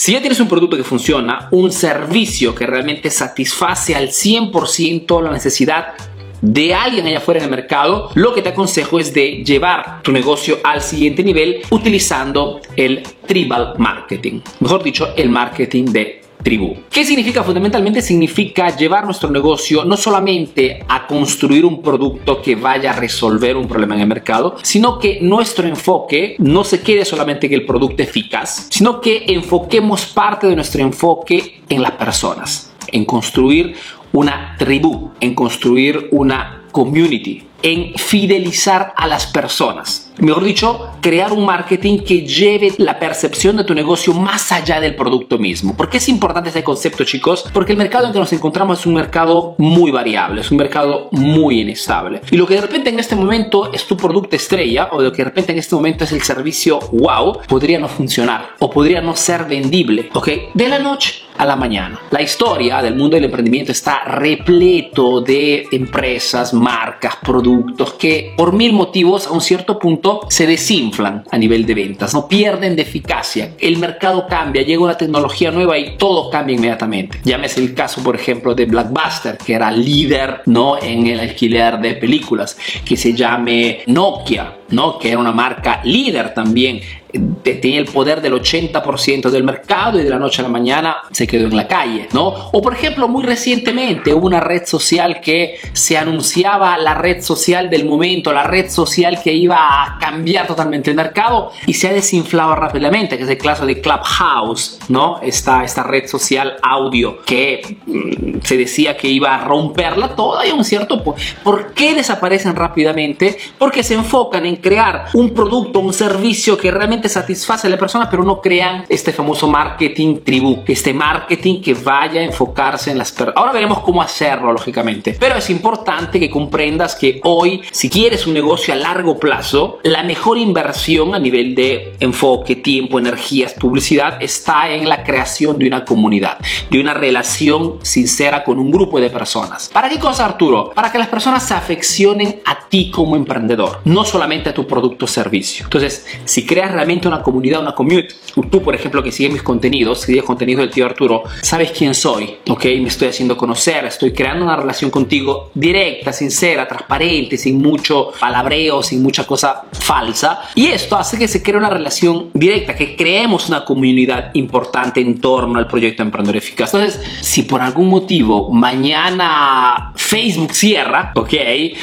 Si ya tienes un producto que funciona, un servicio que realmente satisface al 100% la necesidad de alguien allá afuera en el mercado, lo que te aconsejo es de llevar tu negocio al siguiente nivel utilizando el tribal marketing, mejor dicho, el marketing de tribu. ¿Qué significa? Fundamentalmente significa llevar nuestro negocio no solamente a construir un producto que vaya a resolver un problema en el mercado, sino que nuestro enfoque no se quede solamente en el producto eficaz, sino que enfoquemos parte de nuestro enfoque en las personas, en construir una tribu, en construir una community, en fidelizar a las personas mejor dicho, crear un marketing que lleve la percepción de tu negocio más allá del producto mismo. ¿Por qué es importante este concepto, chicos? Porque el mercado en que nos encontramos es un mercado muy variable, es un mercado muy inestable. Y lo que de repente en este momento es tu producto estrella o lo que de repente en este momento es el servicio wow, podría no funcionar o podría no ser vendible, ¿ok? De la noche a la mañana. La historia del mundo del emprendimiento está repleto de empresas, marcas, productos que por mil motivos a un cierto punto se desinflan a nivel de ventas, no pierden de eficacia. El mercado cambia, llega una tecnología nueva y todo cambia inmediatamente. Llámese el caso, por ejemplo, de Blockbuster, que era líder ¿no? en el alquiler de películas, que se llame Nokia, ¿no? que era una marca líder también tenía el poder del 80% del mercado y de la noche a la mañana se quedó en la calle, ¿no? O por ejemplo, muy recientemente hubo una red social que se anunciaba la red social del momento, la red social que iba a cambiar totalmente el mercado y se ha desinflado rápidamente, que es el caso de Clubhouse, ¿no? Esta, esta red social audio que mm, se decía que iba a romperla toda y un cierto... ¿Por qué desaparecen rápidamente? Porque se enfocan en crear un producto, un servicio que realmente satisface a la persona, pero no crean este famoso marketing tribu, este marketing que vaya a enfocarse en las personas. Ahora veremos cómo hacerlo, lógicamente, pero es importante que comprendas que hoy, si quieres un negocio a largo plazo, la mejor inversión a nivel de enfoque, tiempo, energías, publicidad está en la creación de una comunidad, de una relación sincera con un grupo de personas. ¿Para qué cosa, Arturo? Para que las personas se afeccionen a ti como emprendedor, no solamente a tu producto o servicio. Entonces, si creas realmente una comunidad, una community. Tú, por ejemplo, que sigues mis contenidos, sigues contenido del tío Arturo, sabes quién soy, ¿ok? Me estoy haciendo conocer, estoy creando una relación contigo directa, sincera, transparente, sin mucho palabreo, sin mucha cosa falsa. Y esto hace que se cree una relación directa, que creemos una comunidad importante en torno al proyecto Emprendedor Eficaz. Entonces, si por algún motivo mañana Facebook cierra, ¿ok?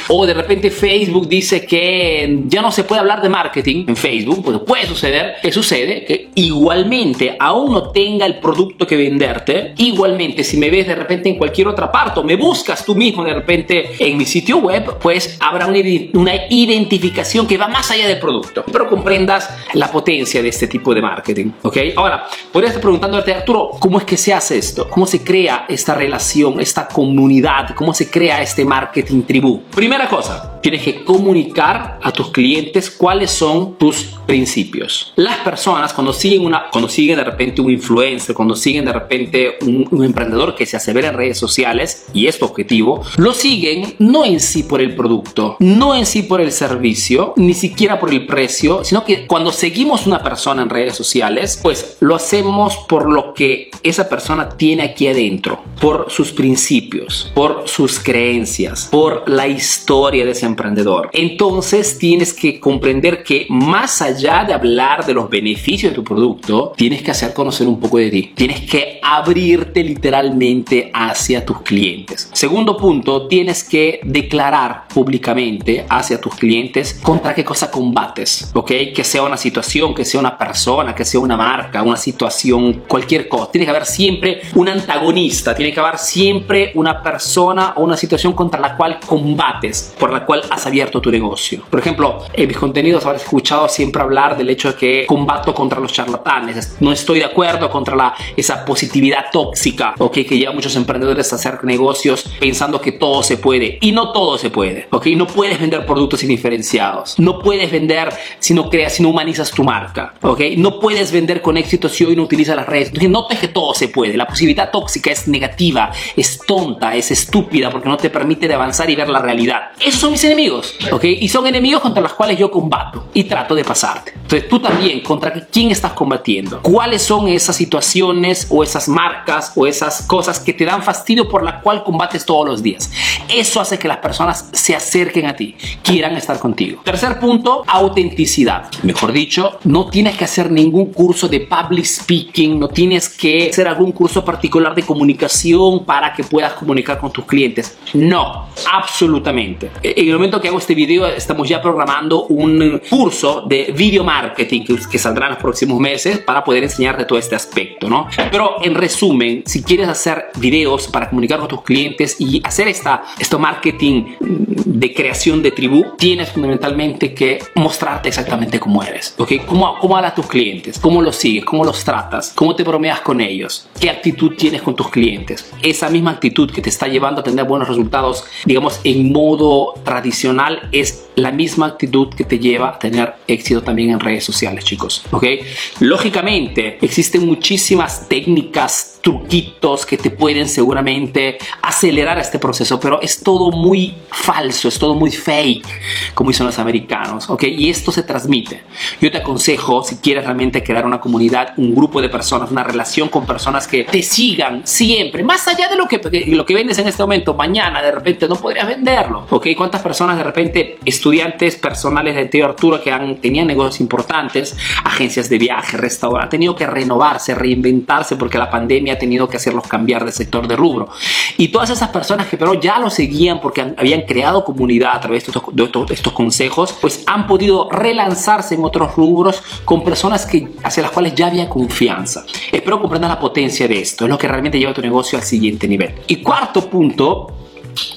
O de repente Facebook dice que ya no se puede hablar de marketing en Facebook, pues puede suceder, ¿qué sucede? Que igualmente, aún no tenga el producto que venderte, igualmente si me ves de repente en cualquier otra parte o me buscas tú mismo de repente en mi sitio web, pues habrá una, una identificación que va más allá del producto. Pero comprendas la potencia de este tipo de marketing, ¿ok? Ahora, podrías estar preguntándote, Arturo, ¿cómo es que se hace esto? ¿Cómo se crea esta relación, esta comunidad? ¿Cómo se crea este marketing tribu? Primera cosa, tienes que comunicar a tus clientes cuáles son tus principios. Las personas cuando siguen, una, cuando siguen de repente un influencer, cuando siguen de repente un, emprendedor que se hace ver en redes sociales y es tu objetivo, lo siguen no en sí por el producto, no en sí por el servicio, ni siquiera por el precio, sino que cuando seguimos una persona en redes sociales, pues lo hacemos por lo que esa persona tiene aquí adentro, por sus principios, por sus creencias, por la historia de ese Entonces tienes que comprender que más allá de hablar de los beneficios de tu producto, tienes que hacer conocer un poco de ti. Tienes que abrirte literalmente hacia tus clientes. Segundo punto, tienes que declarar públicamente hacia tus clientes contra qué cosa combates, ¿ok? Que sea una situación, que sea una persona, que sea una marca, una situación, cualquier cosa. Tiene que haber siempre un antagonista, tiene que haber siempre una persona o una situación contra la cual combates, por la cual has abierto tu negocio. Por ejemplo, en mis contenidos habrás escuchado siempre hablar del hecho de que combato contra los charlatanes, no estoy de acuerdo contra la, esa positividad tóxica, ¿ok? Que lleva a muchos emprendedores a hacer negocios pensando que todo se puede y no todo se puede, ¿ok? No puedes vender productos indiferenciados, no puedes vender si no creas, si no humanizas tu marca, ¿ok? No puedes vender con éxito si hoy no utilizas las redes. Entonces, no te que todo se puede, la positividad tóxica es negativa, es tonta, es estúpida porque no te permite de avanzar y ver la realidad. Esos son mis enemigos, ¿ok? Y son enemigos contra los cuales yo combato y trato de pasarte. Entonces tú también, ¿contra quién estás combatiendo? ¿Cuáles son esas situaciones o esas marcas o esas cosas que te dan fastidio por la cual combates todos los días? Eso hace que las personas se acerquen a ti, quieran estar contigo. Tercer punto, autenticidad. Mejor dicho, no tienes que hacer ningún curso de public speaking, no tienes que hacer algún curso particular de comunicación para que puedas comunicar con tus clientes. No, absolutamente. En el momento que hago este video, estamos ya programando un curso de video marketing que, saldrá en los próximos meses para poder enseñarte todo este aspecto, ¿no? Pero en resumen, si quieres hacer videos para comunicar con tus clientes y hacer esta, esto marketing de creación de tribu, tienes fundamentalmente que mostrarte exactamente cómo eres, ¿ok? ¿Cómo, cómo hablas a tus clientes? ¿Cómo los sigues? ¿Cómo los tratas? ¿Cómo te bromeas con ellos? ¿Qué actitud tienes con tus clientes? Esa misma actitud que te está llevando a tener buenos resultados, digamos, en modo tradicional es la misma actitud que te lleva a tener éxito también en redes sociales, chicos. ¿Ok? Lógicamente, existen muchísimas técnicas, truquitos que te pueden seguramente acelerar este proceso, pero es todo muy falso, es todo muy fake, como dicen los americanos. ¿Ok? Y esto se transmite. Yo te aconsejo, si quieres realmente crear una comunidad, un grupo de personas, una relación con personas que te sigan siempre, más allá de lo que, lo que vendes en este momento, mañana de repente no podrías venderlo. ¿Ok? ¿Cuántas personas de repente estudiantes personales de Tío Arturo que han, tenían negocios importantes, agencias de viaje, restaurantes, han tenido que renovarse, reinventarse porque la pandemia ha tenido que hacerlos cambiar de sector de rubro. Y todas esas personas que pero ya lo seguían porque habían creado comunidad a través de estos, de estos, consejos, pues han podido relanzarse en otros rubros con personas que, hacia las cuales ya había confianza. Espero comprender la potencia de esto, es lo que realmente lleva tu negocio al siguiente nivel. Y cuarto punto,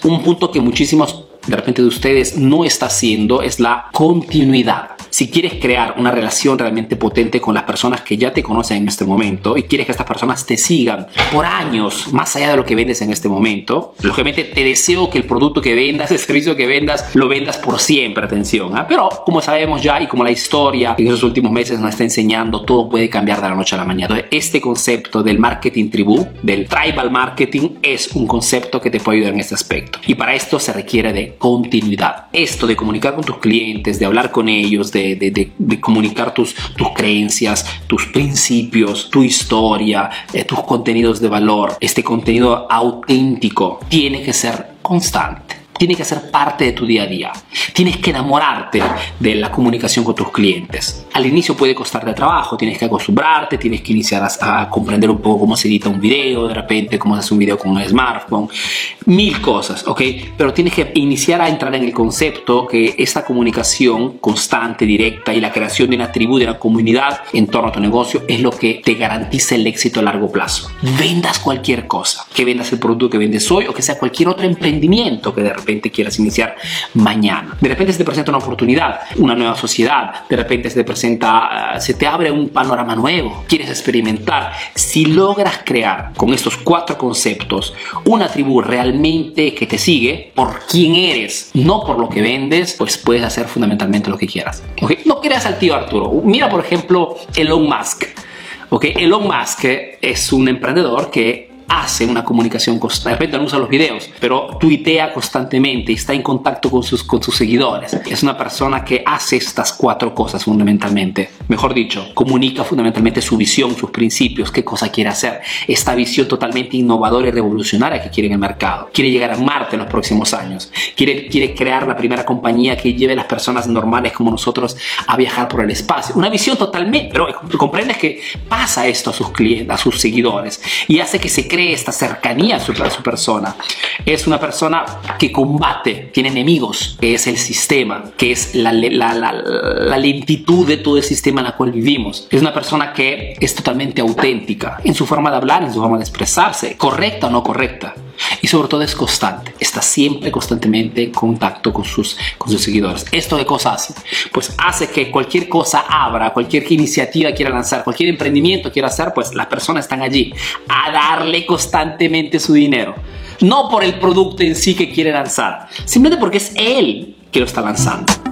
un punto que muchísimos de repente de ustedes no está haciendo es la continuidad. Si quieres crear una relación realmente potente con las personas que ya te conocen en este momento y quieres que estas personas te sigan por años más allá de lo que vendes en este momento, lógicamente te deseo que el producto que vendas, el servicio que vendas, lo vendas por siempre, atención. ¿ah? Pero como sabemos ya y como la historia en esos últimos meses nos está enseñando, todo puede cambiar de la noche a la mañana. Entonces, este concepto del marketing tribu, del tribal marketing, es un concepto que te puede ayudar en este aspecto. Y para esto se requiere de continuidad. Esto de comunicar con tus clientes, de hablar con ellos, de de, comunicar tus, tus creencias, tus principios, tu historia, eh, tus contenidos de valor. Este contenido auténtico tiene que ser constante tiene que ser parte de tu día a día. Tienes que enamorarte de la comunicación con tus clientes. Al inicio puede costarte trabajo, tienes que acostumbrarte, tienes que iniciar a, comprender un poco cómo se edita un video, de repente cómo se hace un video con un smartphone, mil cosas, ¿ok? Pero tienes que iniciar a entrar en el concepto que esta comunicación constante, directa y la creación de una tribu, de una comunidad en torno a tu negocio es lo que te garantiza el éxito a largo plazo. Vendas cualquier cosa, que vendas el producto que vendes hoy o que sea cualquier otro emprendimiento que de repente quieras iniciar mañana. De repente se te presenta una oportunidad, una nueva sociedad, de repente se te presenta, se te abre un panorama nuevo, quieres experimentar. Si logras crear con estos cuatro conceptos una tribu realmente que te sigue por quién eres, no por lo que vendes, pues puedes hacer fundamentalmente lo que quieras. ¿okay? No creas al tío Arturo. Mira, por ejemplo, Elon Musk. Okay, Elon Musk es un emprendedor que hace una comunicación constante. De repente no usa los videos, pero tuitea constantemente y está en contacto con sus, con sus seguidores. Es una persona que hace estas cuatro cosas fundamentalmente. Mejor dicho, comunica fundamentalmente su visión, sus principios, qué cosa quiere hacer. Esta visión totalmente innovadora y revolucionaria que quiere en el mercado. Quiere llegar a Marte en los próximos años. Quiere, quiere crear la primera compañía que lleve a las personas normales como nosotros a viajar por el espacio. Una visión totalmente, pero comprendes que pasa esto a sus clientes, a sus seguidores y hace que se cree esta cercanía a su, persona. Es una persona que combate, tiene enemigos, que es el sistema, que es la, la, lentitud de todo el sistema en el cual vivimos. Es una persona que es totalmente auténtica en su forma de hablar, en su forma de expresarse, correcta o no correcta y sobre todo es constante. Está siempre constantemente en contacto con sus, con sus seguidores. ¿Esto de cosas hace? Pues hace que cualquier cosa abra, cualquier iniciativa quiera lanzar, cualquier emprendimiento quiera hacer, pues las personas están allí a darle constantemente su dinero. No por el producto en sí que quiere lanzar, simplemente porque es él que lo está lanzando.